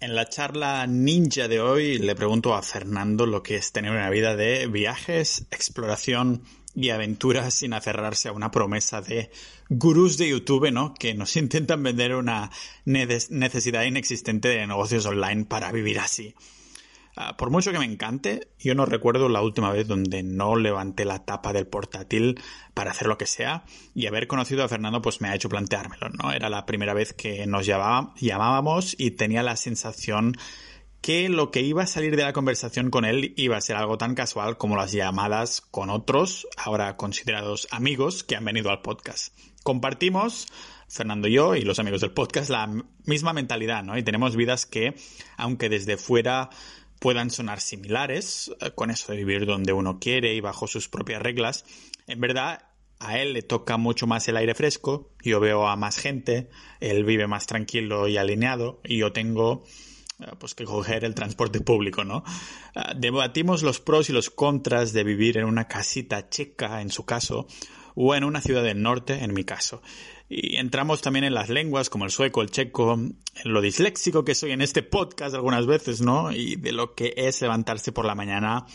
En la charla ninja de hoy le pregunto a Fernando lo que es tener una vida de viajes, exploración y aventuras sin aferrarse a una promesa de gurús de YouTube, ¿no? Que nos intentan vender una necesidad inexistente de negocios online para vivir así. Ah, por mucho que me encante, yo no recuerdo la última vez donde no levanté la tapa del portátil para hacer lo que sea y haber conocido a Fernando pues me ha hecho planteármelo, ¿no? Era la primera vez que nos llamábamos y tenía la sensación que lo que iba a salir de la conversación con él iba a ser algo tan casual como las llamadas con otros, ahora considerados amigos, que han venido al podcast. Compartimos, Fernando y yo y los amigos del podcast, la misma mentalidad, ¿no? Y tenemos vidas que, aunque desde fuera puedan sonar similares, eh, con eso de vivir donde uno quiere y bajo sus propias reglas, en verdad a él le toca mucho más el aire fresco, yo veo a más gente, él vive más tranquilo y alineado, y yo tengo eh, pues que coger el transporte público, ¿no? Eh, debatimos los pros y los contras de vivir en una casita checa, en su caso, o en una ciudad del norte, en mi caso. Y entramos también en las lenguas como el sueco, el checo, en lo disléxico que soy en este podcast algunas veces, ¿no? Y de lo que es levantarse por la mañana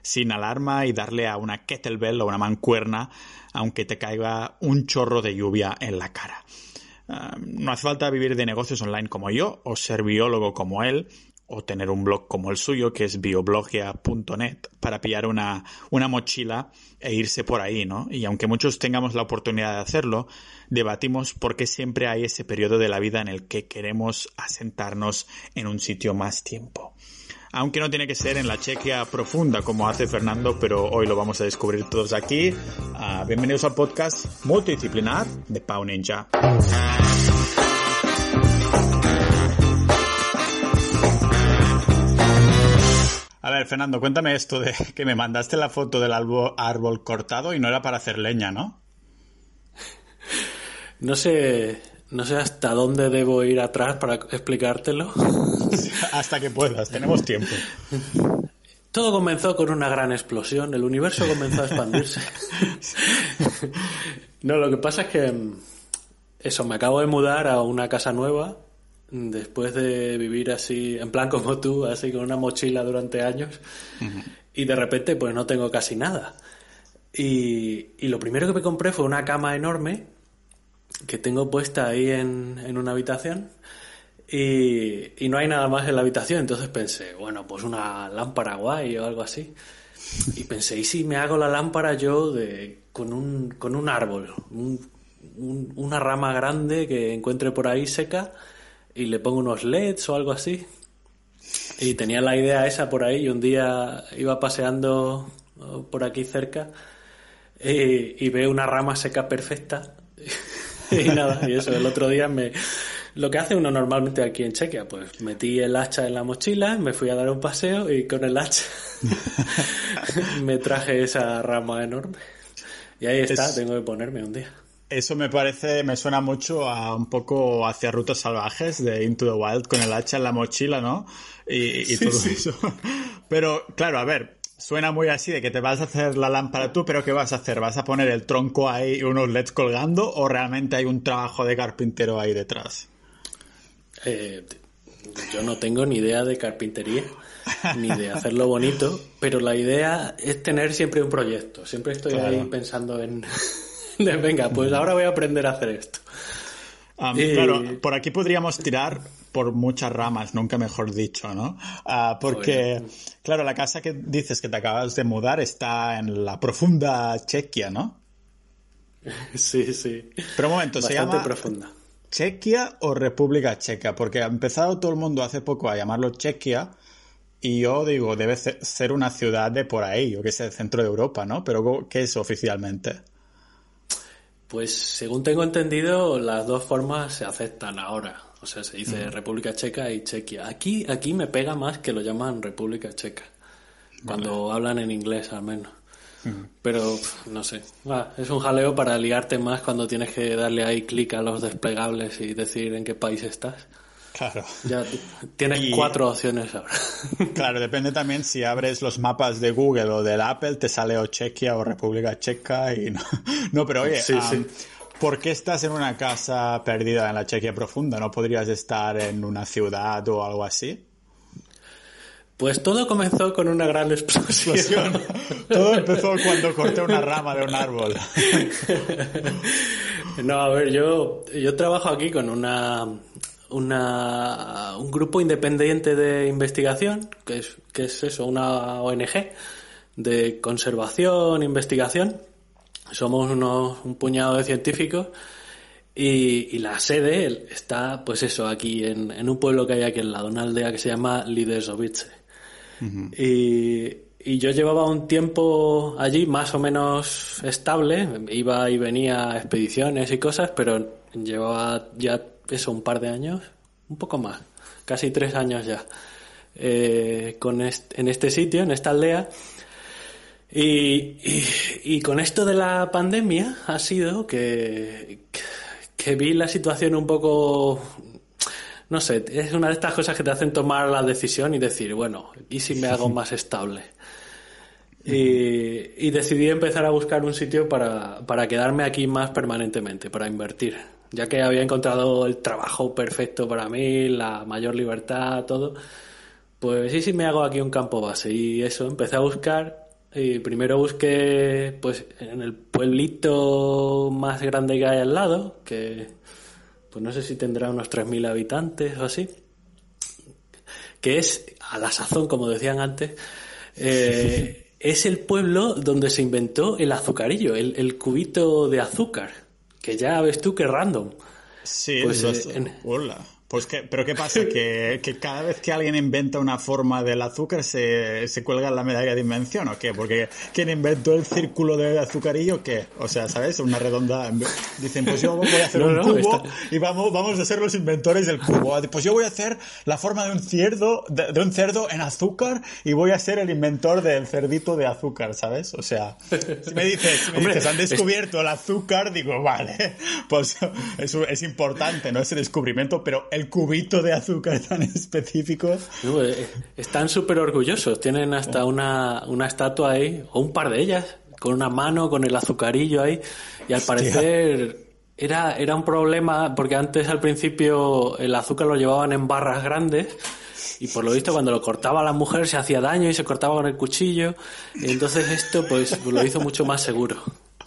sin alarma y darle a una kettlebell o una mancuerna aunque te caiga un chorro de lluvia en la cara. Ah, no hace falta vivir de negocios online como yo o ser biólogo como él o tener un blog como el suyo, que es bioblogia.net, para pillar una, una mochila e irse por ahí, ¿no? Y aunque muchos tengamos la oportunidad de hacerlo, debatimos por qué siempre hay ese periodo de la vida en el que queremos asentarnos en un sitio más tiempo. Aunque no tiene que ser en la Chequia profunda como hace Fernando, pero hoy lo vamos a descubrir todos aquí. Ah, bienvenidos al podcast multidisciplinar de Pau Ninja. Ver, Fernando, cuéntame esto de que me mandaste la foto del árbol, cortado y no era para hacer leña, ¿no? No sé, no sé hasta dónde debo ir atrás para explicártelo. hasta que puedas, tenemos tiempo. Todo comenzó con una gran explosión, el universo comenzó a expandirse. no, lo que pasa es que mm, eso, me acabo de mudar a una casa nueva después de vivir así, en plan como tú, así con una mochila durante años, y de repente pues no tengo casi nada. Y, y, lo primero que me compré fue una cama enorme que tengo puesta ahí en, en una habitación y, y, no hay nada más en la habitación. Entonces pensé, bueno, pues una lámpara guay o algo así. Y pensé, ¿y si me hago la lámpara yo de, con, un, con un árbol? una rama grande que encuentre por ahí seca y le pongo unos LEDs o algo así. Y tenía la idea esa por ahí y un día iba paseando por aquí cerca y, veo una rama seca perfecta. y nada, y eso, el otro día me... Lo que hace uno normalmente aquí en Chequia, pues metí el hacha en la mochila, me fui a dar un paseo y con el hacha me traje esa rama enorme. Y ahí está, tengo que ponerme un día. Eso me parece, me suena mucho a un poco hacia rutas salvajes de Into the Wild con el hacha en la mochila, ¿no? Y, todo eso. Pero, claro, a ver, suena muy así de que te vas a hacer la lámpara tú, pero ¿qué vas a hacer? ¿Vas a poner el tronco ahí y unos LEDs colgando o realmente hay un trabajo de carpintero ahí detrás? Eh, yo no tengo ni idea de carpintería ni de hacerlo bonito, pero la idea es tener siempre un proyecto. Siempre estoy ahí pensando en venga, pues ahora voy a aprender a hacer esto. Claro, por aquí podríamos tirar por muchas ramas, nunca mejor dicho, ¿no? Ah, porque, claro, la casa que dices que te acabas de mudar está en la profunda Chequia, ¿no? Sí, sí. Pero un momento, ¿se llama profunda. Chequia o República Checa? Porque ha empezado todo el mundo hace poco a llamarlo Chequia y yo digo, debe ser una ciudad de por ahí, o que sea el centro de Europa, ¿no? Pero ¿qué es oficialmente? Pues según tengo entendido, las dos formas se aceptan ahora. O sea, se dice República Checa y Chequia. Aquí, aquí me pega más que lo llaman República Checa. Cuando hablan en inglés, al menos. Pero, no sé. Ah, es un jaleo para liarte más cuando tienes que darle ahí clic a los desplegables y decir en qué país estás. Claro. Ya tienes cuatro opciones ahora. Claro, depende también si abres los mapas de Google o del Apple, te sale o Chequia o República Checa y no. No, pero oye, ¿por qué estás en una casa perdida en la Chequia profunda? ¿No podrías estar en una ciudad o algo así? Pues todo comenzó con una gran explosión. todo empezó cuando corté una rama de un árbol. no, a ver, yo, yo trabajo aquí con una, una, un grupo independiente de investigación, que es, que es eso, una ONG de conservación, investigación. Somos unos, un puñado de científicos y, la sede está, pues eso, aquí en, en, un pueblo que hay aquí al lado, una aldea que se llama Lidesovice. y, y, yo llevaba un tiempo allí más o menos estable, iba y venía a expediciones y cosas, pero llevaba ya eso, un par de años, un poco más, casi tres años ya, eh, con en este sitio, en esta aldea. Y, y, con esto de la pandemia ha sido que, que vi la situación un poco no sé, es una de estas cosas que te hacen tomar la decisión y decir, bueno, ¿y si me hago más estable? Y, y decidí empezar a buscar un sitio para, para, quedarme aquí más permanentemente, para invertir ya que había encontrado el trabajo perfecto para mí, la mayor libertad, todo, pues sí, sí me hago aquí un campo base. Y eso, empecé a buscar y primero busqué pues en el pueblito más grande que hay al lado, que pues no sé si tendrá unos 3.000 habitantes o así, que es a la sazón, como decían antes, eh, es el pueblo donde se inventó el azucarillo, el cubito de azúcar que ya ves tú que random. Sí, pues, eh, hola. Pues que, pero ¿qué pasa? ¿Que, que, cada vez que alguien inventa una forma del azúcar se, se cuelga la medalla de invención o qué? Porque ¿quién inventó el círculo de azucarillo qué? O sea, ¿sabes? Una redonda. Dicen, pues yo voy a hacer un cubo y vamos, vamos a ser los inventores del cubo. Pues yo voy a hacer la forma de un cerdo, de, un cerdo en azúcar y voy a ser el inventor del cerdito de azúcar, ¿sabes? O sea, si me dices, si me dices han descubierto el azúcar, digo, vale, pues eso es importante, ¿no? Ese descubrimiento, pero el cubito de azúcar tan específico. Eh, están súper orgullosos, tienen hasta una, una estatua ahí, o un par de ellas, con una mano, con el azucarillo ahí, y al parecer era, era un problema, porque antes al principio el azúcar lo llevaban en barras grandes, y por lo visto cuando lo cortaba la mujer se hacía daño y se cortaba con el cuchillo, entonces esto pues lo hizo mucho más seguro.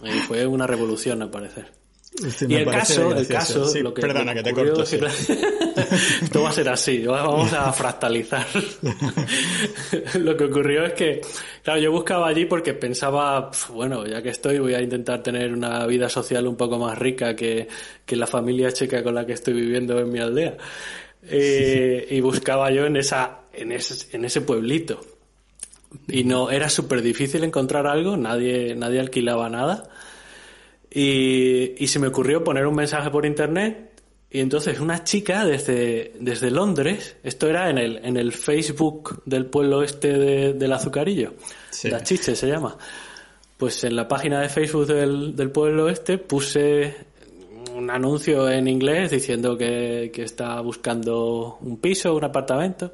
Y fue una revolución al parecer y el caso, el caso, lo que, perdona que te corto. Esto va a ser así, vamos a fractalizar. lo que ocurrió es que, claro, yo buscaba allí porque pensaba, bueno, ya que estoy, voy a intentar tener una vida social un poco más rica que, que la familia checa con la que estoy viviendo en mi aldea. Eh, y buscaba yo en esa, en ese, en ese pueblito. Y no, era súper difícil encontrar algo, nadie, nadie alquilaba nada. Y, se me ocurrió poner un mensaje por internet y entonces una chica desde, desde Londres, esto era en el, en el Facebook del pueblo este del azucarillo, La Chiche se llama. Pues en la página de Facebook del, del pueblo este puse un anuncio en inglés diciendo que, que estaba buscando un piso, un apartamento.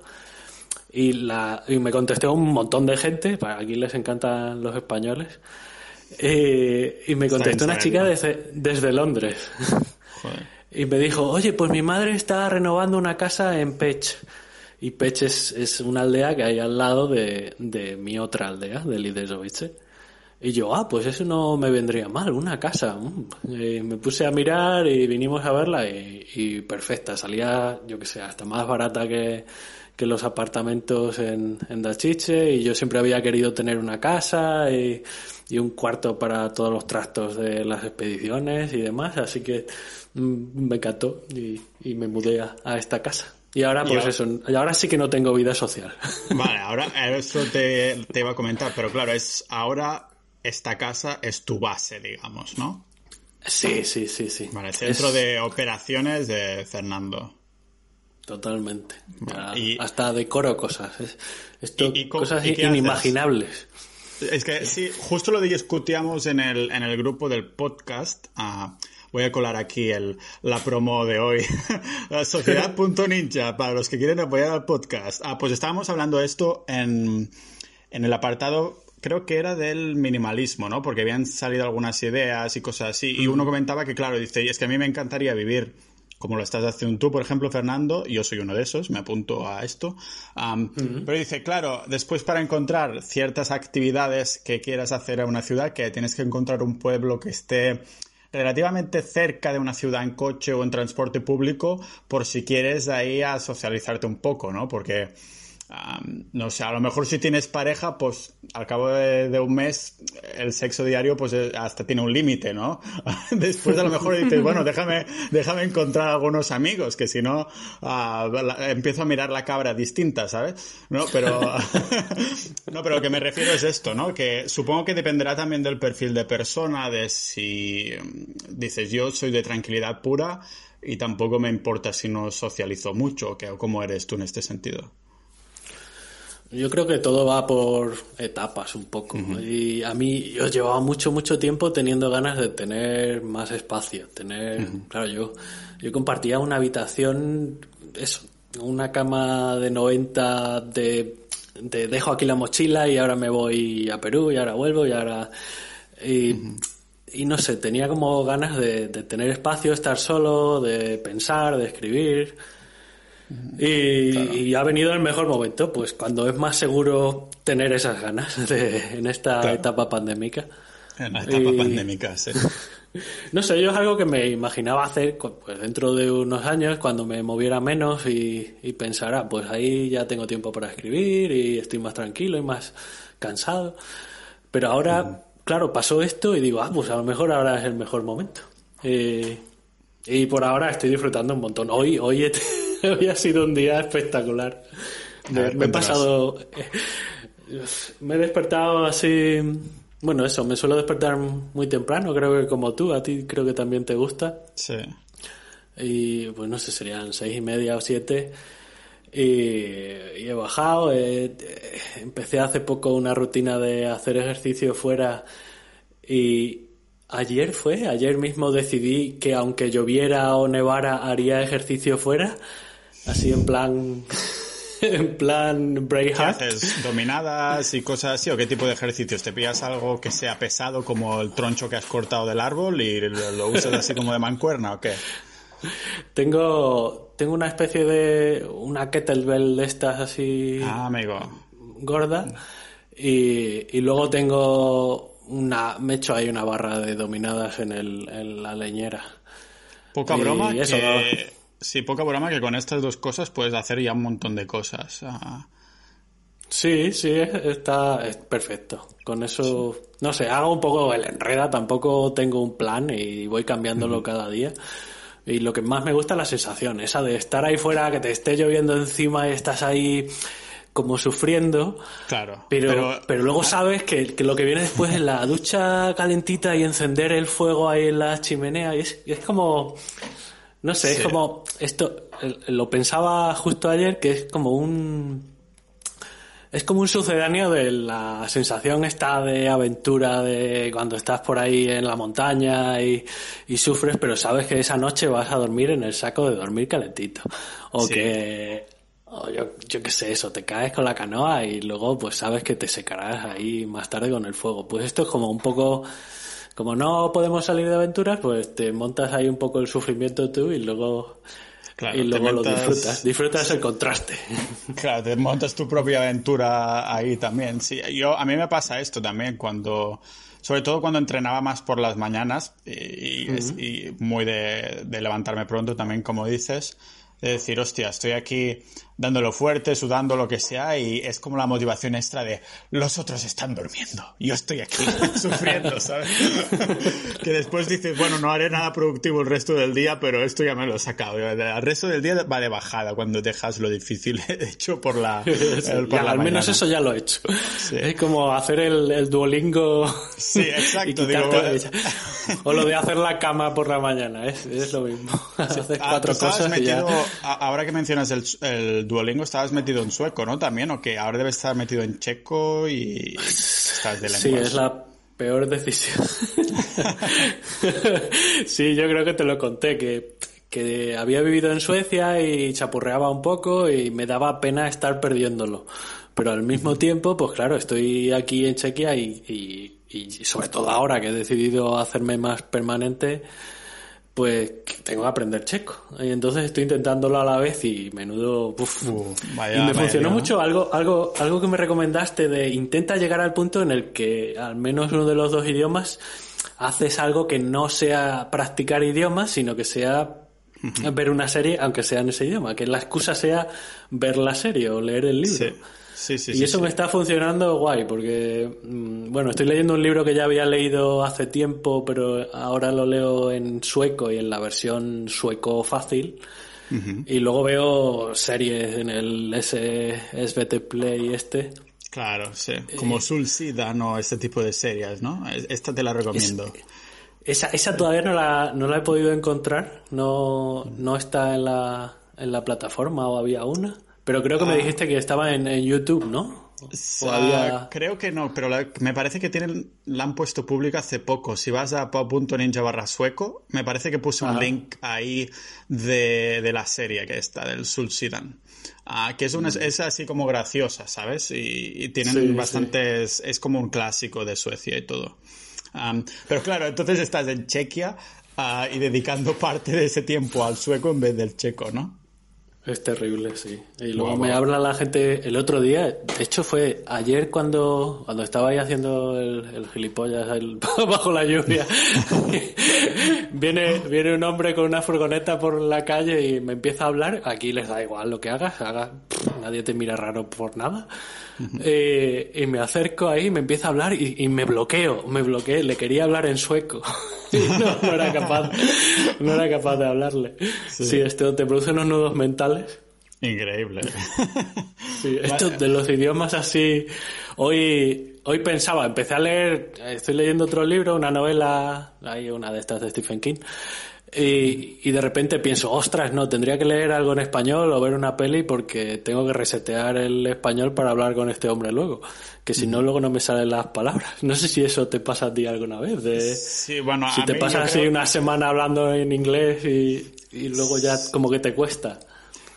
Y, la, y me contestó un montón de gente, para aquí les encantan los españoles. Eh, y me contestó una chica desde, desde Londres. Y me dijo, oye, pues mi madre está renovando una casa en Pech. Y Pech es, es una aldea que hay al lado de, de mi otra aldea, de Lidesovice. Y yo, ah, pues eso no me vendría mal, una casa. Mm. me puse a mirar y vinimos a verla y, y perfecta. Salía, yo que sé, hasta más barata que, que los apartamentos en, en Dachiche y yo siempre había querido tener una casa y, y, un cuarto para todos los trastos de las expediciones y demás, así que mm, me encantó y, y me mudé a, a, esta casa. Y ahora, pues eso, ahora sí que no tengo vida social. Vale, ahora eso te, te iba a comentar, pero claro, es ahora esta casa es tu base, digamos, ¿no? Sí, sí, sí, sí. Vale, centro de operaciones de Fernando. Totalmente. y, hasta decoro cosas. Esto, cosas inimaginables. Es que sí, justo lo discutíamos en el, en el grupo del podcast. Ah, voy a colar aquí el, la promo de hoy. Sociedad.ninja, para los que quieren apoyar al podcast. Ah, pues estábamos hablando de esto en, en el apartado creo que era del minimalismo, ¿no? Porque habían salido algunas ideas y cosas así. Y uno comentaba que, claro, dice, y es que a mí me encantaría vivir como lo estás haciendo tú, por ejemplo, Fernando, yo soy uno de esos, me apunto a esto. Pero dice, claro, después para encontrar ciertas actividades que quieras hacer en una ciudad, que tienes que encontrar un pueblo que esté relativamente cerca de una ciudad en coche o en transporte público, por si quieres ahí a socializarte un poco, ¿no? Porque no sé, a lo mejor si tienes pareja, pues al cabo de, un mes el sexo diario pues eh, hasta tiene un límite, ¿no? Después a lo mejor dices, bueno, déjame, déjame encontrar algunos amigos, que si no ah, empiezo a mirar la cabra distinta, ¿sabes? No, pero, no, pero lo que me refiero es esto, ¿no? Que supongo que dependerá también del perfil de persona, de si mm, dices yo soy de tranquilidad pura y tampoco me importa si no socializo mucho, o cómo eres tú en este sentido. Yo creo que todo va por etapas un poco. Y a mí, yo llevaba mucho, mucho tiempo teniendo ganas de tener más espacio. Tener, claro, yo, yo compartía una habitación, eso, una cama de 90 de, de, dejo aquí la mochila y ahora me voy a Perú y ahora vuelvo y ahora... Y, y no sé, tenía como ganas de, de tener espacio, estar solo, de pensar, de escribir. Y, ha venido el mejor momento, pues cuando es más seguro tener esas ganas de, en esta etapa pandémica. En la etapa pandémica, sí. No sé, yo es algo que me imaginaba hacer pues dentro de unos años, cuando me moviera menos y, y pensara, ah, pues ahí ya tengo tiempo para escribir y estoy más tranquilo y más cansado. Pero ahora, claro, pasó esto y digo, ah, pues a lo mejor ahora es el mejor momento. Eh, y por ahora estoy disfrutando un montón. Hoy, hoy he, Hoy ha sido un día espectacular. Me, he pasado. Me he despertado así. Bueno, eso, me suelo despertar muy temprano, creo que como tú, a ti creo que también te gusta. Sí. Y pues no sé, serían seis y media o siete. Y, he bajado. empecé hace poco una rutina de hacer ejercicio fuera y ayer fue, ayer mismo decidí que aunque lloviera o nevara haría ejercicio fuera Así en plan. en plan Braveheart. ¿Qué haces? ¿Dominadas y cosas así? ¿O qué tipo de ejercicios? ¿Te pillas algo que sea pesado como el troncho que has cortado del árbol y lo, usas así como de mancuerna o qué? Tengo, tengo una especie de. una kettlebell de estas así. Ah, amigo. Gorda. Y, y luego tengo una. me echo ahí una barra de dominadas en, el, en la leñera. Poca broma. que... Sí, poca broma que con estas dos cosas puedes hacer ya un montón de cosas. Ah. Sí, sí, está es perfecto. Con eso, no sé, hago un poco el enreda, tampoco tengo un plan y voy cambiándolo cada día. Y lo que más me gusta es la sensación, esa de estar ahí fuera, que te esté lloviendo encima y estás ahí como sufriendo. Claro. Pero, pero, luego ah. sabes que, lo que viene después es la ducha calentita y encender el fuego ahí en la chimenea. Y es, y es como no sé, es como esto, lo pensaba justo ayer, que es como un... Es como un sucedáneo de la sensación esta de aventura de cuando estás por ahí en la montaña y, sufres, pero sabes que esa noche vas a dormir en el saco de dormir calentito. O que, o yo, yo qué sé, eso, te caes con la canoa y luego pues sabes que te secarás ahí más tarde con el fuego. Pues esto es como un poco como no podemos salir de aventuras, pues te montas ahí un poco el sufrimiento tú y luego, y luego lo disfrutas. Disfrutas el contraste. Claro, te montas tu propia aventura ahí también. Sí, yo, a mí me pasa esto también cuando, sobre todo cuando entrenaba más por las mañanas y, y muy de, de levantarme pronto también, como dices de decir, hostia, estoy aquí dándolo fuerte, sudando, lo que sea, y es como la motivación extra de los otros están durmiendo, yo estoy aquí sufriendo, ¿sabes? que después dices, bueno, no haré nada productivo el resto del día, pero esto ya me lo he sacado. El resto del día va de bajada cuando dejas lo difícil hecho por la... al menos eso ya lo he hecho. Es como hacer el, Duolingo. Sí, exacto. o lo de hacer la cama por la mañana, es, es lo mismo. Haces ah, cuatro cosas y ya... Ahora que mencionas el, el Duolingo estabas metido en sueco, ¿no? También, o que ahora debes estar metido en checo y estás de Sí, es la peor decisión. sí, yo creo que te lo conté, que, que había vivido en Suecia y chapurreaba un poco y me daba pena estar perdiéndolo. Pero al mismo tiempo, pues claro, estoy aquí en Chequia y, y sobre todo ahora que he decidido hacerme más permanente, pues tengo que aprender checo. Y entonces estoy intentándolo a la vez y menudo... y me funcionó mucho. Algo, algo, algo que me recomendaste de intenta llegar al punto en el que al menos uno de los dos idiomas haces algo que no sea practicar idiomas, sino que sea ver una serie, aunque sea en ese idioma, que la excusa sea ver la serie o leer el libro y eso me está funcionando guay, porque, mm, bueno, estoy leyendo un libro que ya había leído hace tiempo, pero ahora lo leo en sueco y en la versión sueco fácil. Y luego veo series en el SBT Play este. Claro, sí. Como eh, Sida, no, este tipo de series, ¿no? Esta te la recomiendo. esa, esa todavía no la, no la he podido encontrar. No, no está en la, en la plataforma o había una. Pero creo que me ah. dijiste que estaba en, YouTube, ¿no? Creo que no, pero me parece que tienen, la han puesto pública hace poco. Si vas a pop.ninja barra sueco, me parece que puse un link ahí de, la serie que está, del Sulsidan. Ah, que es, una, mm. es así como graciosa, ¿sabes? Y, tienen bastantes... Es como un clásico de Suecia y todo. pero claro, entonces estás en Chequia ah, y dedicando parte de ese tiempo al sueco en vez del checo, ¿no? Es terrible, sí. Y luego me habla la gente el otro día, de hecho fue ayer cuando, cuando estaba ahí haciendo el, el gilipollas bajo la lluvia. viene, viene un hombre con una furgoneta por la calle y me empieza a hablar. Aquí les da igual lo que hagas, haga, nadie te mira raro por nada. Eh, y me acerco ahí, me empieza a hablar y, me bloqueo, me bloqueé, le quería hablar en sueco. no, era capaz, no era capaz de hablarle. Sí, esto te produce unos nudos mentales. Increíble. Sí, esto de los idiomas así. Hoy, hoy pensaba, empecé a leer, estoy leyendo otro libro, una novela, hay una de estas de Stephen King, y, y, de repente pienso, ostras, no, tendría que leer algo en español o ver una peli porque tengo que resetear el español para hablar con este hombre luego. Que si no, luego no me salen las palabras. No sé si eso te pasa a ti alguna vez. De, sí, bueno, si te pasa así una semana hablando en inglés y, y luego ya como que te cuesta.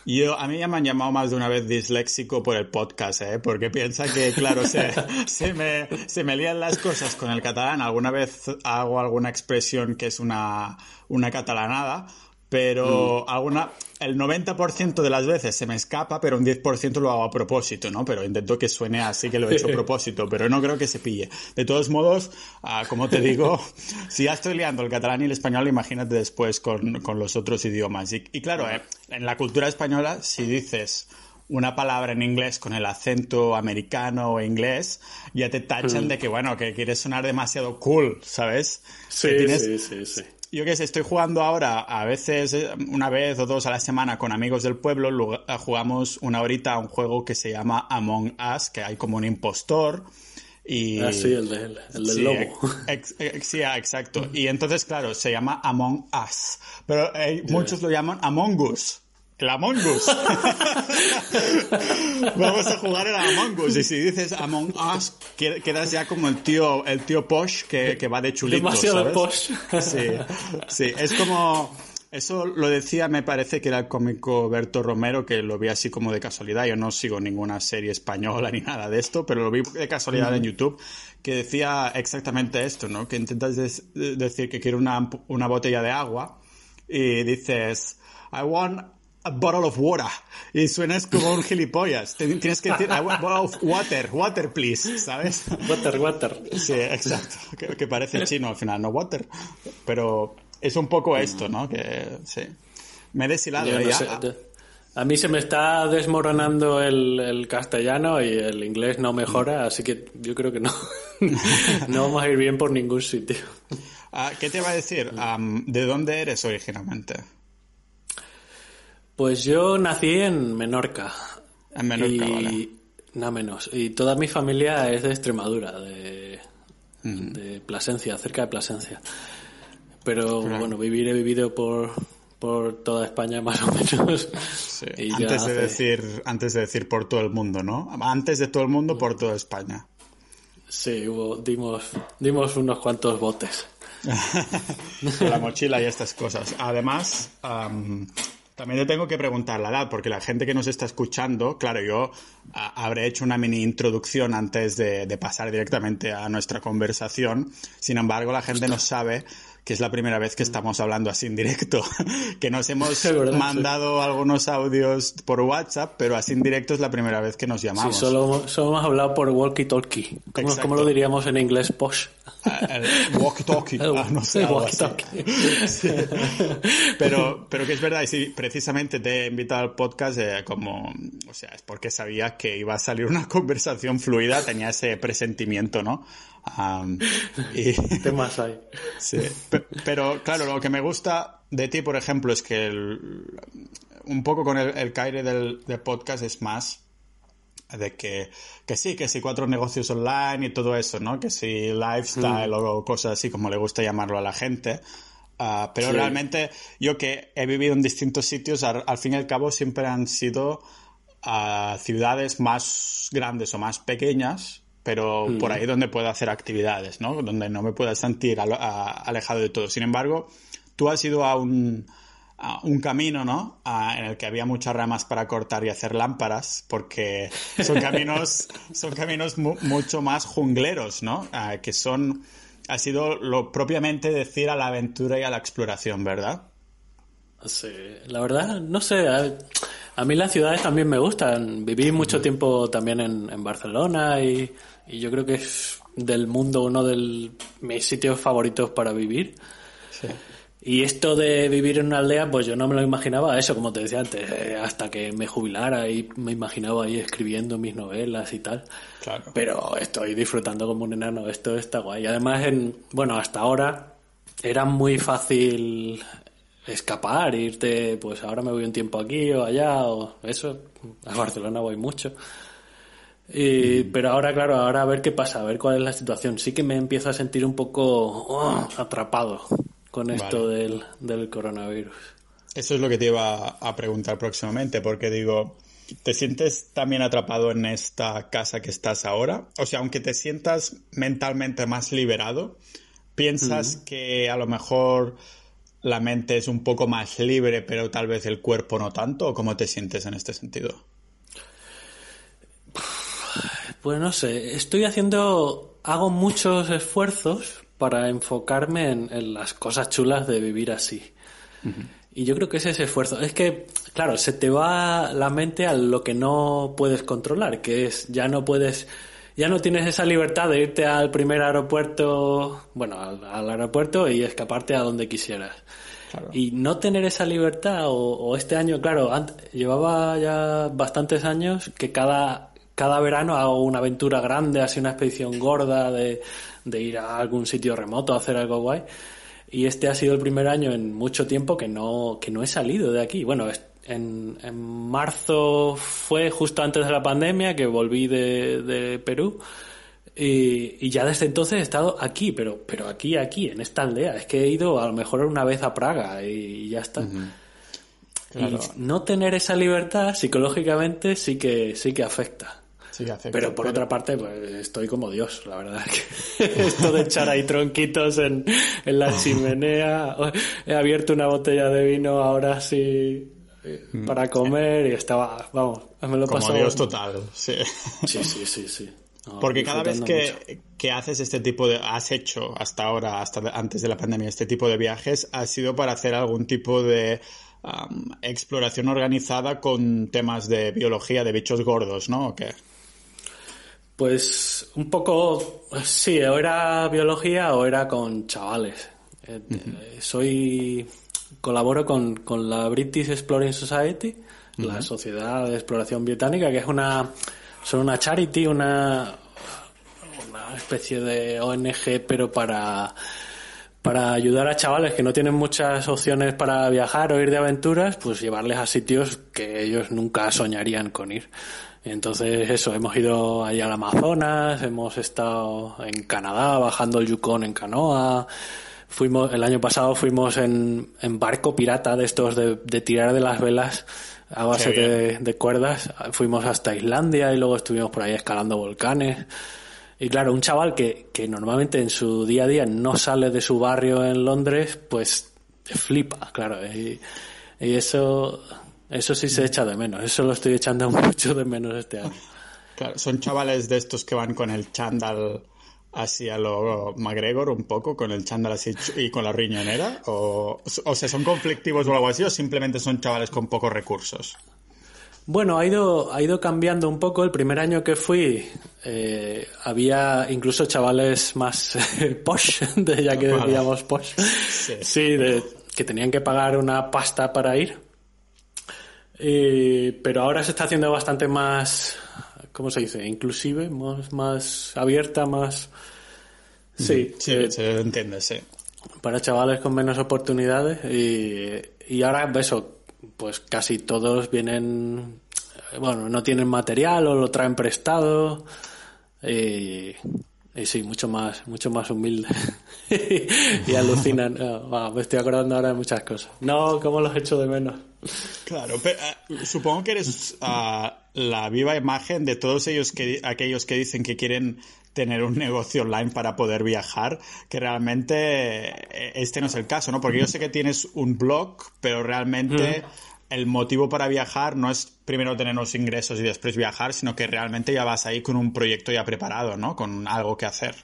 Yo, a mí ya me han llamado más de una vez disléxico por el podcast, ¿eh? porque piensa que, claro, se, se, me, se me lían las cosas con el catalán. Alguna vez hago alguna expresión que es una, una catalanada, pero mm. alguna el 90% de las veces se me escapa, pero un 10% lo hago a propósito, ¿no? Pero intento que suene así que lo he hecho a propósito, pero no creo que se pille. De todos modos, ah, como te digo, si ya estoy liando el catalán y el español, imagínate después con, con los otros idiomas. Y, claro, eh, en la cultura española, si dices una palabra en inglés con el acento americano o inglés, ya te tachan mm. de que, bueno, que quieres sonar demasiado cool, ¿sabes? Sí, sí, sí, sí yo qué sé, estoy jugando ahora a veces eh, una vez o dos a la semana con amigos del pueblo, eh, jugamos una horita a un juego que se llama Among Us, que hay como un impostor. Y... Ah, sí, el, de, el del lobo. sí, ah, exacto. Y entonces, claro, se llama Among Us. Pero eh, muchos lo llaman Among Us. El Among Us. Vamos a jugar el Among Us. Y si dices Among Us, quedas ya como el tío, el tío Posh que, que va de chulito. Demasiado Posh. Sí, sí. Es como. Eso lo decía, me parece que era el cómico Berto Romero, que lo vi así como de casualidad. Yo no sigo ninguna serie española ni nada de esto, pero lo vi de casualidad en YouTube, que decía exactamente esto, ¿no? Que intentas decir que quiere una, una botella de agua y dices, I want a bottle of water. Y suenas como un gilipollas. Tienes que decir, a bottle of water, water please, ¿sabes? Water, water. Sí, exacto. Que, parece chino al final, no water. Pero es un poco esto, ¿no? Que sí. Me he deshilado ya. a mí se me está desmoronando el, el, castellano y el inglés no mejora, así que yo creo que no. no vamos a ir bien por ningún sitio. Ah, ¿Qué te va a decir? ¿De dónde eres originalmente? Pues yo nací en Menorca. En Menorca, y... Nada menos. Y toda mi familia es de Extremadura, de, Plasencia, cerca de Plasencia. Pero bueno, vivir he vivido por, por toda España más o menos. antes, de decir, antes de decir por todo el mundo, ¿no? Antes de todo el mundo, por toda España. Sí, hubo, dimos, dimos unos cuantos botes. la mochila y estas cosas. Además, también te tengo que preguntar la edad, porque la gente que nos está escuchando, claro, yo habré hecho una mini introducción antes de, de, pasar directamente a nuestra conversación. Sin embargo, la gente no sabe que es la primera vez que estamos hablando así en directo, que nos hemos mandado algunos audios por WhatsApp, pero así en directo es la primera vez que nos llamamos. Sí, solo, hemos hablado por walkie-talkie. ¿Cómo, lo diríamos en inglés posh? Ah, walkie-talkie. Ah, no sé, walkie-talkie. Pero, pero que es verdad, y sí, precisamente te he invitado al podcast eh, como, o sea, es porque sabía que iba a salir una conversación fluida, tenía ese presentimiento, ¿no? Y, ¿Qué más hay? Sí. Pero, claro, lo que me gusta de ti, por ejemplo, es que un poco con el, el caire del, podcast es más de que, que sí, que sí, cuatro negocios online y todo eso, ¿no? Que sí, lifestyle mm. o cosas así como le gusta llamarlo a la gente. Ah, pero realmente yo que he vivido en distintos sitios, al, fin y al cabo siempre han sido ah, ciudades más grandes o más pequeñas pero por ahí donde puedo hacer actividades, ¿no? Donde no me pueda sentir alejado de todo. Sin embargo, tú has ido a un, un camino, ¿no? en el que había muchas ramas para cortar y hacer lámparas, porque son caminos, son caminos mucho más jungleros, ¿no? que son, ha sido lo propiamente decir a la aventura y a la exploración, ¿verdad? Sí, la verdad, no sé. A, mí las ciudades también me gustan. Viví mucho tiempo también en, en Barcelona y y yo creo que es del mundo uno de mis sitios favoritos para vivir. Y esto de vivir en una aldea, pues yo no me lo imaginaba eso, como te decía antes, eh, hasta que me jubilara y me imaginaba ahí escribiendo mis novelas y tal. Claro. Pero estoy disfrutando como un enano, esto está guay. Además, en, bueno, hasta ahora era muy fácil escapar, irte, pues ahora me voy un tiempo aquí o allá, o eso. A Barcelona voy mucho. Mm. pero ahora, claro, ahora a ver qué pasa, a ver cuál es la situación. Sí que me empiezo a sentir un poco oh, atrapado con esto del, del coronavirus. Eso es lo que te iba a preguntar próximamente, porque digo, ¿te sientes también atrapado en esta casa que estás ahora? O sea, aunque te sientas mentalmente más liberado, ¿piensas que a lo mejor la mente es un poco más libre, pero tal vez el cuerpo no tanto? ¿O cómo te sientes en este sentido? Pues no sé, estoy haciendo, hago muchos esfuerzos para enfocarme en, las cosas chulas de vivir así. Y yo creo que ese esfuerzo. Es que, claro, se te va la mente a lo que no puedes controlar, que es ya no puedes, ya no tienes esa libertad de irte al primer aeropuerto, bueno, al, aeropuerto y escaparte a donde quisieras. Y no tener esa libertad, o, o este año, claro, llevaba ya bastantes años que cada cada verano hago una aventura grande, así una expedición gorda de, ir a algún sitio remoto a hacer algo guay. Y este ha sido el primer año en mucho tiempo que no, que no he salido de aquí. Bueno, en, en marzo fue justo antes de la pandemia que volví de, Perú. Y, ya desde entonces he estado aquí, pero, pero aquí, aquí, en esta aldea. Es que he ido a lo mejor una vez a Praga y ya está. Y no tener esa libertad psicológicamente sí que, sí que afecta pero por otra parte, pues estoy como Dios, la verdad. Esto de echar ahí tronquitos en, en la chimenea. He abierto una botella de vino ahora sí mm. para comer y estaba, vamos, me lo Como Dios total, sí. Sí, sí, sí, sí. Porque cada vez que, que, haces este tipo de, has hecho hasta ahora, hasta antes de la pandemia, este tipo de viajes, ha sido para hacer algún tipo de exploración organizada con temas de biología de bichos gordos, ¿no? ¿O qué? Pues un poco, sí, o era biología o era con chavales. Eh, soy, colaboro con, con, la British Exploring Society, la Sociedad de Exploración Británica, que es una, son una charity, una, una especie de ONG, pero para, para ayudar a chavales que no tienen muchas opciones para viajar o ir de aventuras, pues llevarles a sitios que ellos nunca soñarían con ir. Entonces, eso, hemos ido ahí al Amazonas, hemos estado en Canadá bajando el Yukon en canoa. Fuimos, el año pasado fuimos en, en barco pirata de estos de, de, tirar de las velas a base de, de, cuerdas. Fuimos hasta Islandia y luego estuvimos por ahí escalando volcanes. Y claro, un chaval que, que normalmente en su día a día no sale de su barrio en Londres, pues flipa, claro. Y, y eso, eso sí se echa de menos. Eso lo estoy echando mucho de menos este año. Claro, son chavales de estos que van con el chándal así a lo McGregor un poco, con el chándal así y con la riñonera, o, o sea, son conflictivos o algo así, o simplemente son chavales con pocos recursos. Bueno, ha ido, ha ido cambiando un poco. El primer año que fui eh, había incluso chavales más posh, de, ya que decíamos posh. Sí, de, que tenían que pagar una pasta para ir. Pero ahora se está haciendo bastante más, ¿cómo se dice? Inclusive, más, más abierta, más... Sí, sí eh, se entiende, sí. Para chavales con menos oportunidades y, y ahora eso, pues casi todos vienen, bueno, no tienen material o lo traen prestado y, sí, mucho más, mucho más humilde y alucinan. Ah, me estoy acordando ahora de muchas cosas. No, ¿cómo los echo de menos? Claro, pero, eh, supongo que eres ah, la viva imagen de todos ellos que, aquellos que dicen que quieren tener un negocio online para poder viajar, que realmente eh, este no es el caso, ¿no? Porque yo sé que tienes un blog, pero realmente el motivo para viajar no es primero tener los ingresos y después viajar, sino que realmente ya vas ahí con un proyecto ya preparado, ¿no? Con algo que hacer.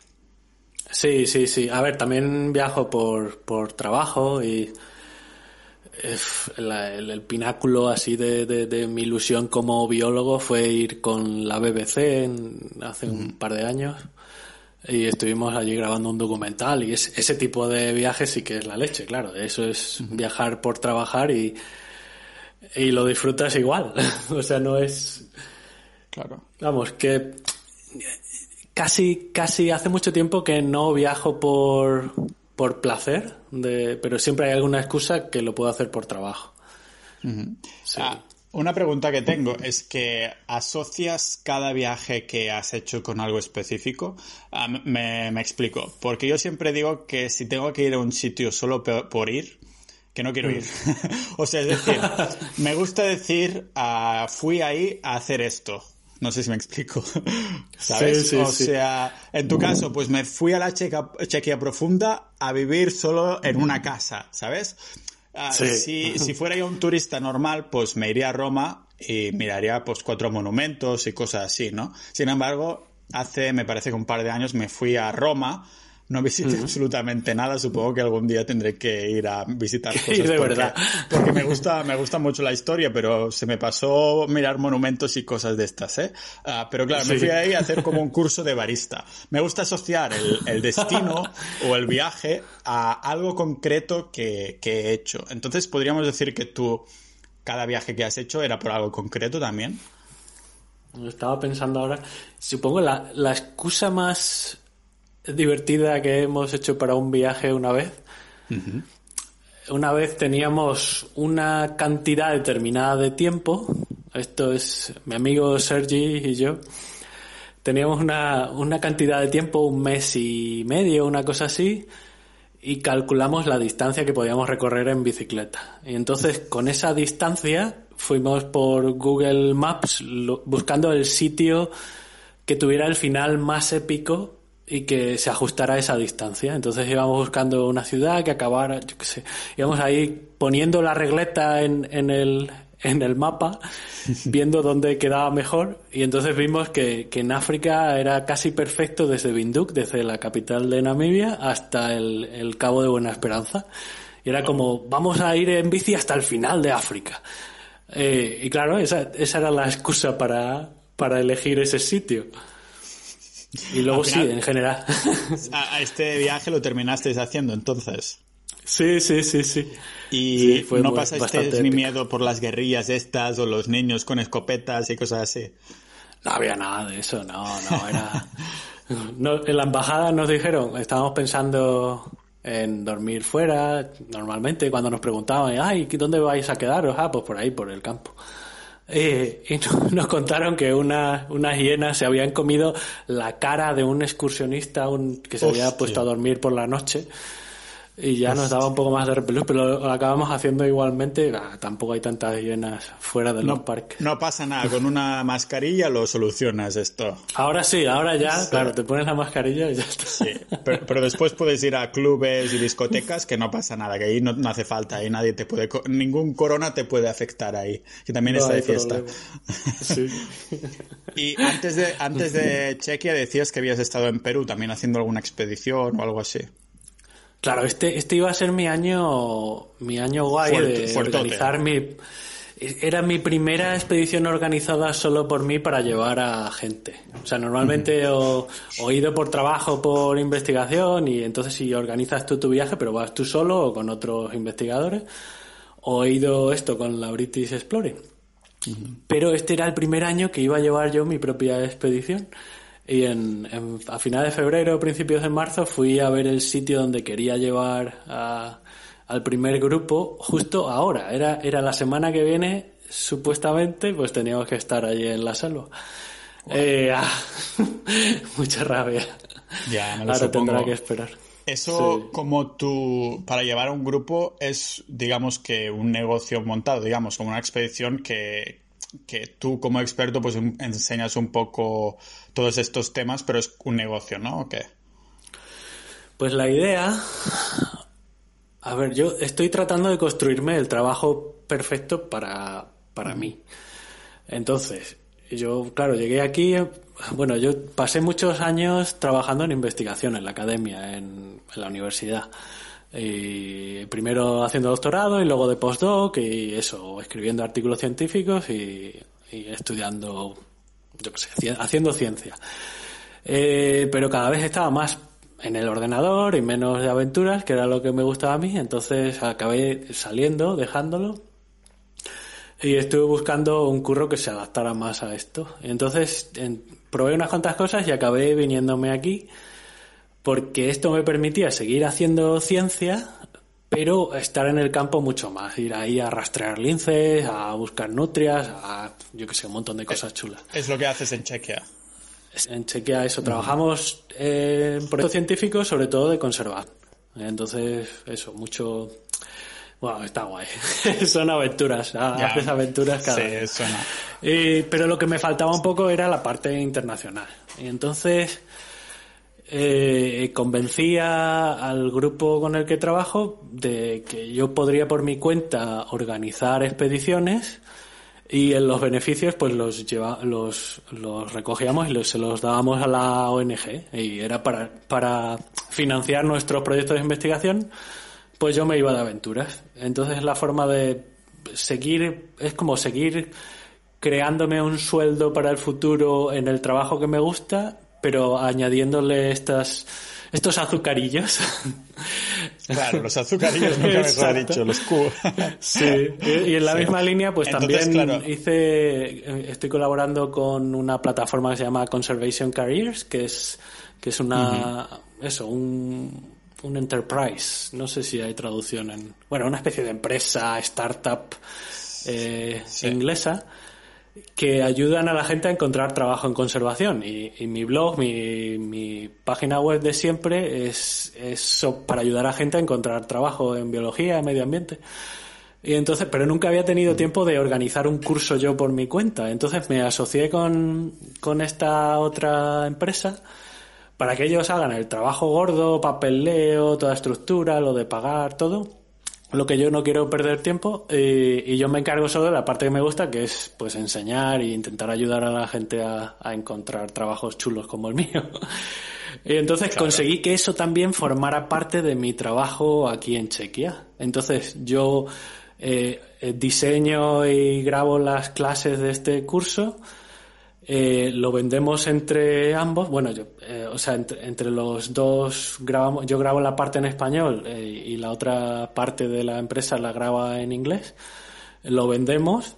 Sí, sí, sí. A ver, también viajo por, por trabajo y el, pináculo así de, mi ilusión como biólogo fue ir con la BBC hace un par de años y estuvimos allí grabando un documental y ese tipo de viajes sí que es la leche, claro. Eso es viajar por trabajar y, y lo disfrutas igual. o sea, no es... Claro. Vamos, que casi, casi hace mucho tiempo que no viajo por por placer, de, pero siempre hay alguna excusa que lo puedo hacer por trabajo. Ah, una pregunta que tengo es que asocias cada viaje que has hecho con algo específico. Ah, me, explico. Porque yo siempre digo que si tengo que ir a un sitio solo por, ir, que no quiero ir. O sea, es decir, me gusta decir, ah, fui ahí a hacer esto. No sé si me explico. ¿Sabes? o sea, en tu caso, pues me fui a la Chequia, profunda a vivir solo en una casa, ¿sabes? Ah, si, si, fuera yo un turista normal, pues me iría a Roma y miraría pues cuatro monumentos y cosas así, ¿no? Sin embargo, hace, me parece que un par de años me fui a Roma no visité absolutamente nada. Supongo que algún día tendré que ir a visitar cosas. de porque, verdad. Porque me gusta, me gusta mucho la historia, pero se me pasó mirar monumentos y cosas de estas, ¿eh? Ah, pero claro, me fui ahí a hacer como un curso de barista. Me gusta asociar el, destino o el viaje a algo concreto que, he hecho. Entonces, podríamos decir que tú, cada viaje que has hecho era por algo concreto también. Estaba pensando ahora, supongo la, la excusa más divertida que hemos hecho para un viaje una vez. Una vez teníamos una cantidad determinada de tiempo. Esto es mi amigo Sergi y yo. Teníamos una, una cantidad de tiempo, un mes y medio, una cosa así, y calculamos la distancia que podíamos recorrer en bicicleta. Y entonces con esa distancia fuimos por Google Maps buscando el sitio que tuviera el final más épico y que se ajustara a esa distancia. Entonces íbamos buscando una ciudad que acabara, yo qué sé, íbamos ahí poniendo la regleta en, en, el, en el mapa, viendo dónde quedaba mejor, y entonces vimos que, que en África era casi perfecto desde Binduk, desde la capital de Namibia, hasta el, el Cabo de Buena Esperanza. Y era como, vamos a ir en bici hasta el final de África. Eh, y claro, esa, esa era la excusa para, para elegir ese sitio. Y luego sí, en general. A, este viaje lo terminasteis haciendo entonces. Sí, sí, sí, sí. ¿Y no pasasteis ni miedo por las guerrillas estas o los niños con escopetas y cosas así? No había nada de eso, no, no, era... en la embajada nos dijeron, estábamos pensando en dormir fuera, normalmente cuando nos preguntaban, ay, ¿dónde vais a quedaros? Ah, pues por ahí, por el campo. Eh, y nos contaron que una, unas hienas se habían comido la cara de un excursionista un, que se había puesto a dormir por la noche. Y ya nos daba un poco más de repelús, pero lo acabamos haciendo igualmente. Ah, tampoco hay tantas llenas fuera de los parques. No pasa nada, con una mascarilla lo solucionas esto. Ahora sí, ahora ya, claro, te pones la mascarilla y ya está. Sí, pero, después puedes ir a clubes y discotecas que no pasa nada, que ahí no, hace falta, ahí nadie te puede, ningún corona te puede afectar ahí, que también está de fiesta. Sí. y antes de, antes de Chequia decías que habías estado en Perú también haciendo alguna expedición o algo así. Claro, este, este iba a ser mi año, mi año guay de organizar mi, era mi primera expedición organizada solo por mí para llevar a gente. O sea, normalmente he ido por trabajo, por investigación, y entonces si organizas tú tu viaje, pero vas tú solo o con otros investigadores, o he ido esto con la British Exploring. Pero este era el primer año que iba a llevar yo mi propia expedición. Y en, a finales de febrero, principios de marzo, fui a ver el sitio donde quería llevar al primer grupo justo ahora. Era, era la semana que viene, supuestamente, pues teníamos que estar allí en la selva. Eh, ah, mucha rabia. Ya, me lo Ahora tendrá que esperar. Eso como tú, para llevar a un grupo, es, digamos que un negocio montado, digamos, como una expedición que, que tú como experto pues enseñas un poco todos estos temas, pero es un negocio, ¿no? ¿O qué? Pues la idea, a ver, yo estoy tratando de construirme el trabajo perfecto para, para mí. Entonces, yo, claro, llegué aquí, bueno, yo pasé muchos años trabajando en investigación en la academia, en la universidad. Y primero haciendo doctorado y luego de postdoc y eso, escribiendo artículos científicos y, estudiando, yo qué sé, haciendo ciencia. Eh, pero cada vez estaba más en el ordenador y menos de aventuras, que era lo que me gustaba a mí, entonces acabé saliendo, dejándolo y estuve buscando un curro que se adaptara más a esto. Entonces probé unas cuantas cosas y acabé viniéndome aquí porque esto me permitía seguir haciendo ciencia, pero estar en el campo mucho más, ir ahí a rastrear linces, a buscar nutrias, a yo que sé, un montón de cosas chulas. Es lo que haces en Chequia. En Chequia eso, trabajamos en proyectos científicos, sobre todo de conservar. Entonces, eso, mucho... Bueno, está guay. Son aventuras, haces aventuras cada sí, Suena. pero lo que me faltaba un poco era la parte internacional. Y entonces eh, convencía al grupo con el que trabajo de que yo podría por mi cuenta organizar expediciones y en los beneficios pues los lleva, los, los recogíamos y se los dábamos a la ONG y era para, para financiar nuestros proyectos de investigación pues yo me iba de aventuras. Entonces la forma de seguir es como seguir creándome un sueldo para el futuro en el trabajo que me gusta pero añadiéndole estas estos azucarillos. Claro, los azucarillos nunca me ha dicho, los cubos. Sí, y en la misma línea, pues también hice, estoy colaborando con una plataforma que se llama Conservation Careers, que es, que es una, eso, un, un enterprise, no sé si hay traducción en, bueno, una especie de empresa, startup eh, inglesa, que ayudan a la gente a encontrar trabajo en conservación. Y, mi blog, mi, mi, página web de siempre es, es, para ayudar a gente a encontrar trabajo en biología, en medio ambiente. Y entonces, pero nunca había tenido tiempo de organizar un curso yo por mi cuenta. Entonces me asocié con, con esta otra empresa para que ellos hagan el trabajo gordo, papeleo, toda estructura, lo de pagar, todo lo que yo no quiero perder tiempo y yo me encargo solo de la parte que me gusta, que es pues enseñar e intentar ayudar a la gente a, encontrar trabajos chulos como el mío. y entonces conseguí que eso también formara parte de mi trabajo aquí en Chequia. Entonces yo eh, diseño y grabo las clases de este curso eh, lo vendemos entre ambos. Bueno, yo, eh, o sea, entre, los dos grabamos. Yo grabo la parte en español eh, y la otra parte de la empresa la graba en inglés. Lo vendemos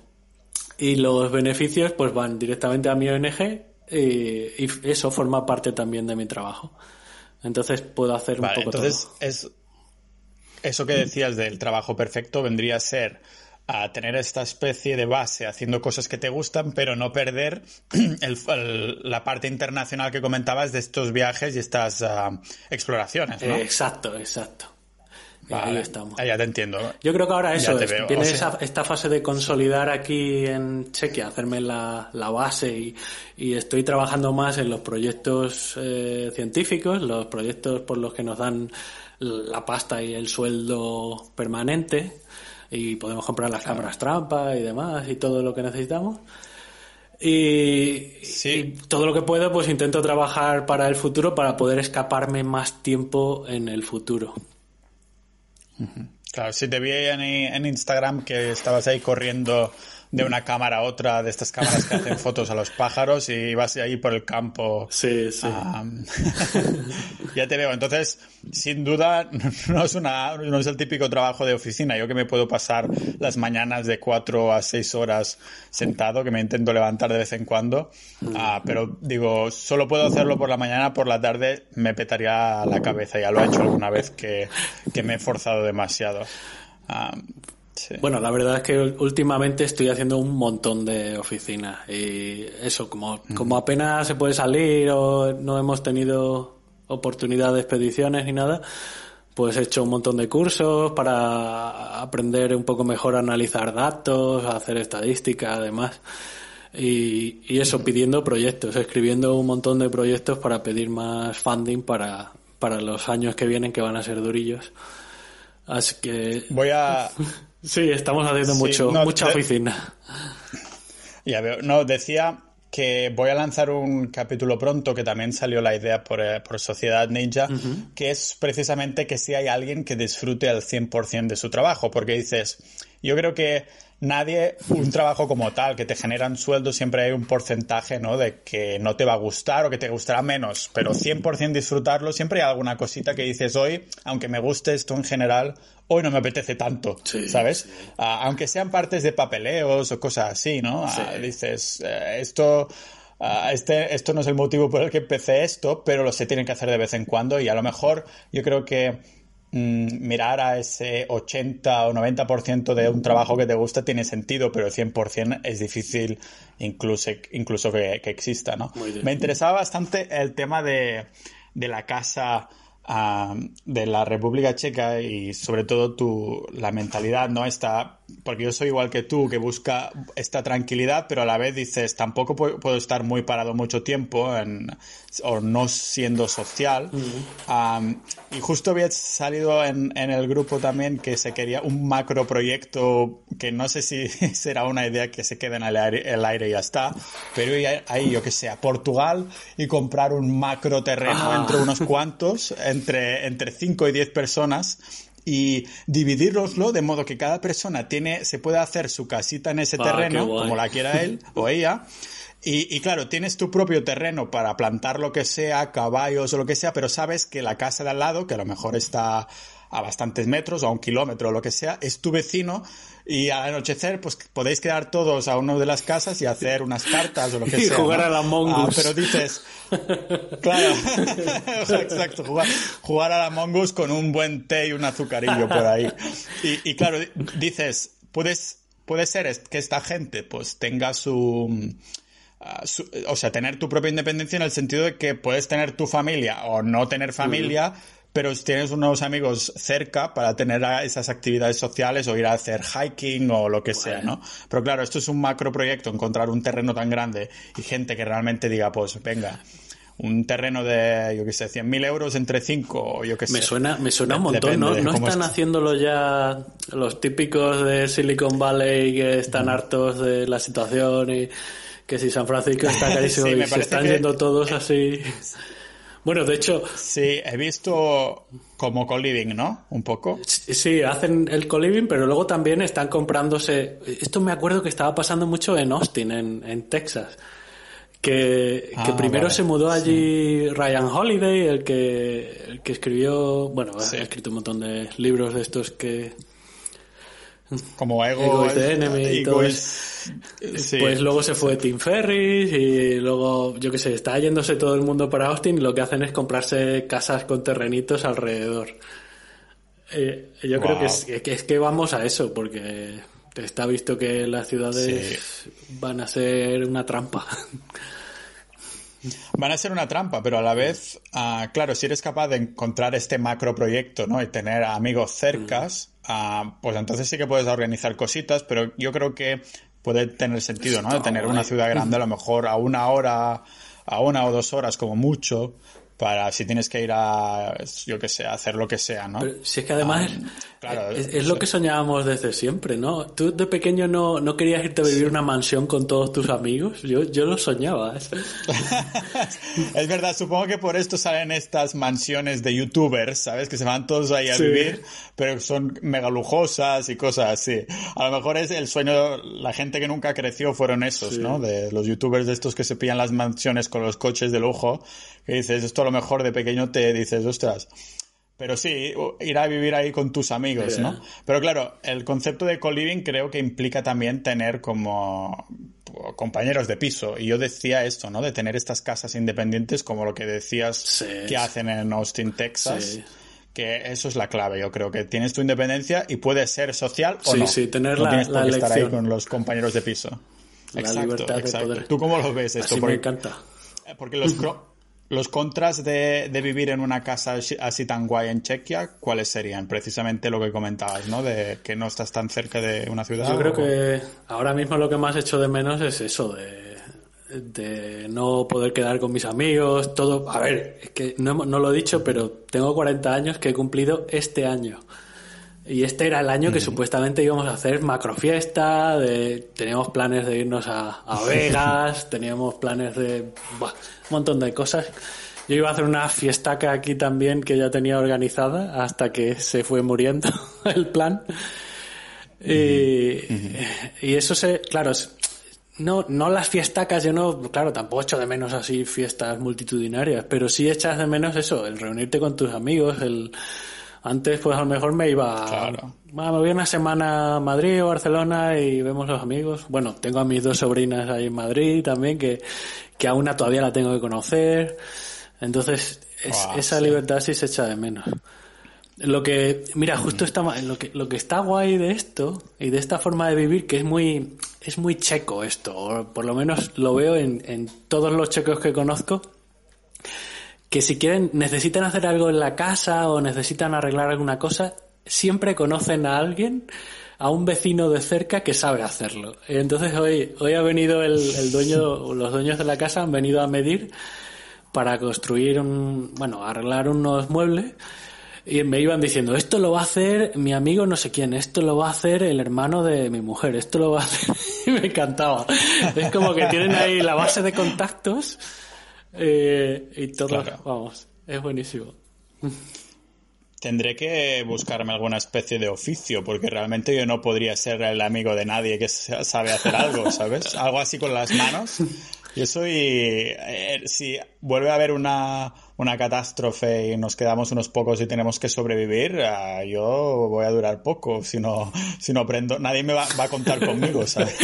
y los beneficios pues van directamente a mi ONG y, eso forma parte también de mi trabajo. Entonces puedo hacer un poco entonces es eso que decías del trabajo perfecto vendría a ser a tener esta especie de base haciendo cosas que te gustan, pero no perder la parte internacional que comentabas de estos viajes y estas ah, exploraciones. ¿no? exacto, exacto. ahí estamos. Ah, ya te entiendo. Yo creo que ahora eso, es, viene esta fase de consolidar aquí en Chequia, hacerme la, base y, estoy trabajando más en los proyectos eh, científicos, los proyectos por los que nos dan la pasta y el sueldo permanente y podemos comprar las cámaras trampa y demás y todo lo que necesitamos. Y, todo lo que puedo, pues intento trabajar para el futuro para poder escaparme más tiempo en el futuro. Claro, si te vi en, en Instagram que estabas ahí corriendo de una cámara a otra, de estas cámaras que hacen fotos a los pájaros y vas ahí por el campo. Sí, sí. ya te veo. Entonces, sin duda, no es, una, no es el típico trabajo de oficina. Yo que me puedo pasar las mañanas de cuatro a seis horas sentado, que me intento levantar de vez en cuando. Ah, pero digo, solo puedo hacerlo por la mañana, por la tarde me petaría la cabeza. Ya lo he hecho alguna vez que, que me he forzado demasiado. Bueno, la verdad es que últimamente estoy haciendo un montón de oficinas y eso, como, como apenas se puede salir o no hemos tenido oportunidad de expediciones ni nada, pues he hecho un montón de cursos para aprender un poco mejor a analizar datos, a hacer estadística, además. Y, y eso, pidiendo proyectos, escribiendo un montón de proyectos para pedir más funding para, para los años que vienen que van a ser durillos. Así que... Voy a... Sí, estamos haciendo mucho, mucha oficina. Ya veo. No, decía que voy a lanzar un capítulo pronto que también salió la idea por, eh, Sociedad Ninja, que es precisamente que si hay alguien que disfrute al 100% de su trabajo, porque dices, yo creo que nadie, un trabajo como tal, que te generan sueldo, siempre hay un porcentaje, ¿no? De que no te va a gustar o que te gustará menos, pero 100% disfrutarlo, siempre hay alguna cosita que dices hoy, aunque me guste esto en general, hoy no me apetece tanto, ¿sabes? Ah, aunque sean partes de papeleos o cosas así, ¿no? Ah, dices, eh, esto... Ah, este, esto no es el motivo por el que empecé esto, pero lo se tiene que hacer de vez en cuando y a lo mejor yo creo que mirar a ese 80 o 90% de un trabajo que te gusta tiene sentido, pero 100% es difícil incluso, incluso que, exista, ¿no? Me interesaba bastante el tema de, de la casa de la República Checa y sobre todo tu, la mentalidad, ¿no? Está, porque yo soy igual que tú, que busca esta tranquilidad, pero a la vez dices, tampoco puedo estar muy parado mucho tiempo en, o no siendo social. y justo había salido en, en, el grupo también que se quería un macro proyecto que no sé si será una idea que se quede en el aire, el aire y ya está, pero ahí yo que sé, a Portugal y comprar un macro terreno ah. entre unos cuantos, entre, entre 5 y 10 personas y dividirloslo de modo que cada persona tiene, se puede hacer su casita en ese ah, terreno, como la quiera él o ella, y, claro, tienes tu propio terreno para plantar lo que sea, caballos o lo que sea, pero sabes que la casa de al lado, que a lo mejor está a bastantes metros o a un kilómetro o lo que sea, es tu vecino y al anochecer pues podéis quedar todos a uno de las casas y hacer unas cartas o lo que sea. Y jugar a la Mongoose. Ah, pero dices, claro, exacto, jugar, jugar a la Mongoose con un buen té y un azucarillo por ahí. Y, y claro, dices, puedes, puede ser que esta gente pues tenga su o sea, tener tu propia independencia en el sentido de que puedes tener tu familia o no tener familia, pero tienes unos amigos cerca para tener esas actividades sociales o ir a hacer hiking o lo que sea, ¿no? Pero claro, esto es un macro proyecto, encontrar un terreno tan grande y gente que realmente diga, pues venga, un terreno de, yo qué sé, 100.000 euros entre 5 o yo qué sé. Me suena, me suena un montón, ¿no? ¿No están haciéndolo ya los típicos de Silicon Valley que están hartos de la situación y que si San Francisco está carísimo y se están yendo todos así. Bueno, de hecho. Sí, he visto como co-living, ¿no? Un poco. Sí, hacen el co-living, pero luego también están comprándose. Esto me acuerdo que estaba pasando mucho en Austin, en, Texas. Que, que ah, primero se mudó allí Ryan Holiday, el que, el que escribió. Bueno, ha escrito un montón de libros de estos que como Ego, de Enemy y todo Pues luego se fue Tim Ferris y luego, yo qué sé, está yéndose todo el mundo para Austin y lo que hacen es comprarse casas con terrenitos alrededor. Eh, yo creo que es, que es, que vamos a eso, porque está visto que las ciudades van a ser una trampa. van a ser una trampa, pero a la vez, ah, claro, si eres capaz de encontrar este macro proyecto, ¿no? Y tener amigos cercas, ah, pues entonces sí que puedes organizar cositas, pero yo creo que puede tener sentido, ¿no? De tener una ciudad grande, a lo mejor a una hora, a una o dos horas como mucho, para si tienes que ir a, yo que sé, a hacer lo que sea, ¿no? si es que además ah, es, lo que soñábamos desde siempre, ¿no? Tú de pequeño no, no querías irte a vivir una mansión con todos tus amigos, yo, yo lo soñaba. es verdad, supongo que por esto salen estas mansiones de youtubers, ¿sabes? Que se van todos ahí a vivir, pero son mega lujosas y cosas así. A lo mejor es el sueño, la gente que nunca creció fueron esos, ¿no? De los youtubers de estos que se pillan las mansiones con los coches de lujo que dices, esto lo mejor de pequeño te dices, ostras. Pero sí, ir a vivir ahí con tus amigos, ¿no? Pero claro, el concepto de co-living creo que implica también tener como compañeros de piso. Y yo decía esto, ¿no? De tener estas casas independientes como lo que decías que hacen en Austin, Texas. Que eso es la clave, yo creo que tienes tu independencia y puedes ser social o no. Sí, sí, tener la, tienes que estar ahí con los compañeros de piso. La libertad de poder. ¿Tú cómo lo ves esto? Así me encanta. Porque los, los contras de, vivir en una casa así tan guay en Chequia, ¿cuáles serían? Precisamente lo que comentabas, ¿no? De que no estás tan cerca de una ciudad. Yo creo que ahora mismo lo que más hecho de menos es eso, de, de no poder quedar con mis amigos, todo. A ver, es que no, no lo he dicho, pero tengo 40 años que he cumplido este año. Y este era el año que supuestamente íbamos a hacer macrofiesta, de, teníamos planes de irnos a, Vegas, teníamos planes de un montón de cosas. Yo iba a hacer una fiestaca aquí también que ya tenía organizada hasta que se fue muriendo el plan. Y, y, eso se, claro, no, no las fiestacas, yo no, claro, tampoco echo de menos así fiestas multitudinarias, pero sí echas de menos eso, el reunirte con tus amigos, el, antes, pues a lo mejor me iba. Claro. me voy una semana a Madrid o Barcelona y vemos los amigos. Bueno, tengo a mis dos sobrinas ahí en Madrid también, que, que a una todavía la tengo que conocer. Entonces, esa libertad sí se echa de menos. Lo que, mira, justo está, lo que, lo que está guay de esto y de esta forma de vivir, que es muy, es muy checo esto, o por lo menos lo veo en, en todos los checos que conozco, que si quieren, necesitan hacer algo en la casa o necesitan arreglar alguna cosa, siempre conocen a alguien, a un vecino de cerca que sabe hacerlo. Entonces hoy, hoy ha venido el, el dueño, los dueños de la casa han venido a medir para construir un, bueno, arreglar unos muebles y me iban diciendo, esto lo va a hacer mi amigo no sé quién, esto lo va a hacer el hermano de mi mujer, esto lo va a hacer... y me encantaba. Es como que tienen ahí la base de contactos eh, y todo, vamos, es buenísimo. Tendré que buscarme alguna especie de oficio, porque realmente yo no podría ser el amigo de nadie que sabe hacer algo, ¿sabes? Algo así con las manos. Yo soy, eh, si vuelve a haber una, una catástrofe y nos quedamos unos pocos y tenemos que sobrevivir, ah, yo voy a durar poco si no, si no aprendo. Nadie me va, a contar conmigo, ¿sabes?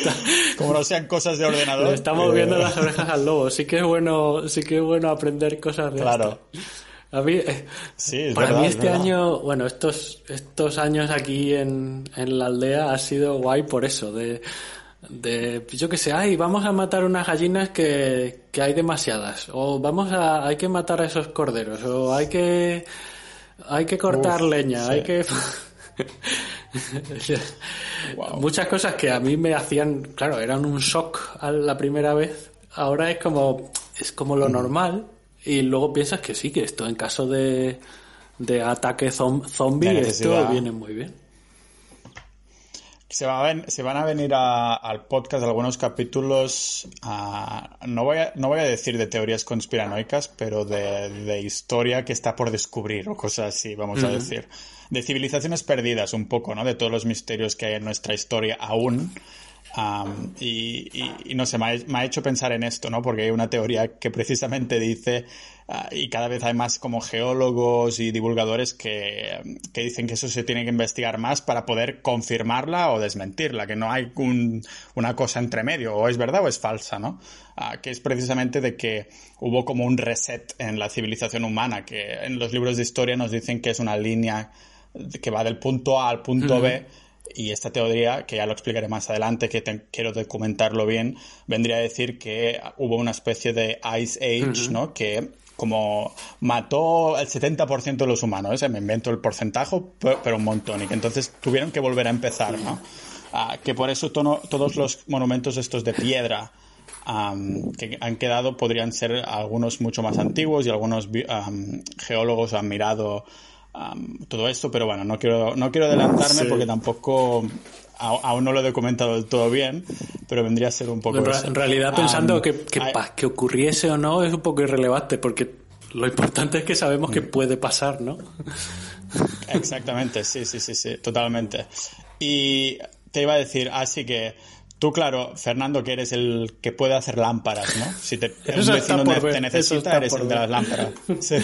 Como no sean cosas de ordenador. estamos viendo las orejas al lobo. Sí que es bueno, sí que es bueno aprender cosas de Claro. A mí, eh, sí, para mí este año, bueno, estos, estos años aquí en, en la aldea ha sido guay por eso, de de yo que sé, ay, vamos a matar unas gallinas que, que hay demasiadas, o vamos a, hay que matar a esos corderos, o hay que, hay que cortar leña, hay que... Muchas cosas que a mí me hacían, claro, eran un shock a la primera vez, ahora es como, es como lo normal, y luego piensas que sí, que esto en caso de, de ataque zombie, esto viene muy bien. Se, se van a venir al podcast algunos capítulos, no, voy a, no voy a decir de teorías conspiranoicas, pero de, historia que está por descubrir o cosas así, vamos a decir. De civilizaciones perdidas un poco, ¿no? De todos los misterios que hay en nuestra historia aún. Y, no sé, me ha, hecho pensar en esto, ¿no? Porque hay una teoría que precisamente dice Ah, y cada vez hay más como geólogos y divulgadores que, dicen que eso se tiene que investigar más para poder confirmarla o desmentirla, que no hay una cosa entre medio, o es verdad o es falsa, ¿no? Ah, que es precisamente de que hubo como un reset en la civilización humana, que en los libros de historia nos dicen que es una línea que va del punto A al punto B y esta teoría, que ya lo explicaré más adelante, que quiero documentarlo bien, vendría a decir que hubo una especie de Ice Age, ¿no? Que como mató el 70% de los humanos, ¿eh? me invento el porcentaje, pero un montón, y que entonces tuvieron que volver a empezar, ¿no? Ah, que por eso todos los monumentos estos de piedra que han quedado podrían ser algunos mucho más antiguos y algunos geólogos han mirado todo esto, pero bueno, no quiero, no quiero adelantarme porque tampoco aún no lo he documentado del todo bien, pero vendría a ser un poco... En, realidad pensando que, que, ocurriese o no es un poco irrelevante porque lo importante es que sabemos que mm. puede pasar, ¿no? Exactamente, sí, sí, sí, sí, totalmente. Y te iba a decir, así que Tú, claro, Fernando, que eres el que puede hacer lámparas, ¿no? Si te, un vecino te, necesita, eres el de las lámparas.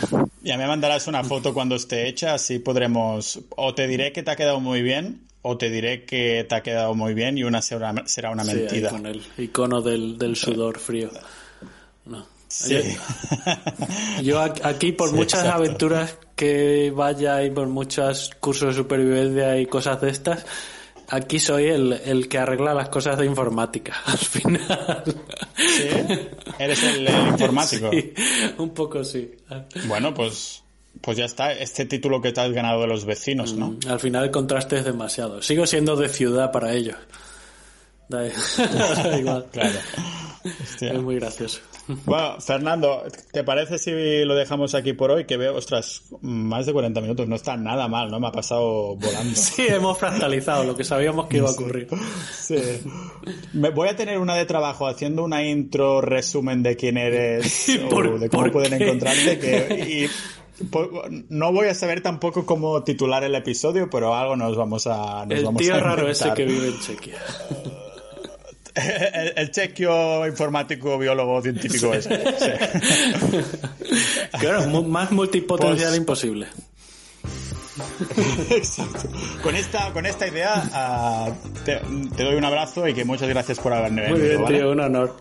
Ya me mandarás una foto cuando esté hecha, así podremos. O te diré que te ha quedado muy bien, o te diré que te ha quedado muy bien y una será, será una mentira. con el icono del, sudor frío. No. Sí. Yo, aquí, por muchas aventuras que vaya y por muchos cursos de supervivencia y cosas de estas, aquí soy el, el, que arregla las cosas de informática, al final. ¿Sí? ¿Eres el, informático? Sí, un poco sí. Bueno, pues, pues ya está. Este título que te has ganado de los vecinos, ¿no? Mm, al final el contraste es demasiado. Sigo siendo de ciudad para ellos. Da igual. Claro. Es muy gracioso. Bueno, Fernando, ¿te parece si lo dejamos aquí por hoy? Que veo, ostras, más de 40 minutos, no está nada mal, ¿no? Me ha pasado volando. Sí, hemos fractalizado lo que sabíamos que iba a ocurrir. Sí. Me voy a tener una de trabajo haciendo una intro resumen de quién eres o de cómo pueden encontrarte que, y no voy a saber tampoco cómo titular el episodio, pero algo nos vamos a nos El tío raro ese que vive en Chequia. El, chequio informático, biólogo, científico ese. Claro, más multipotencial pues- imposible. Exacto. Con esta, con esta idea ah, te, doy un abrazo y que muchas gracias por haberme venido. Muy bien, tío, un honor.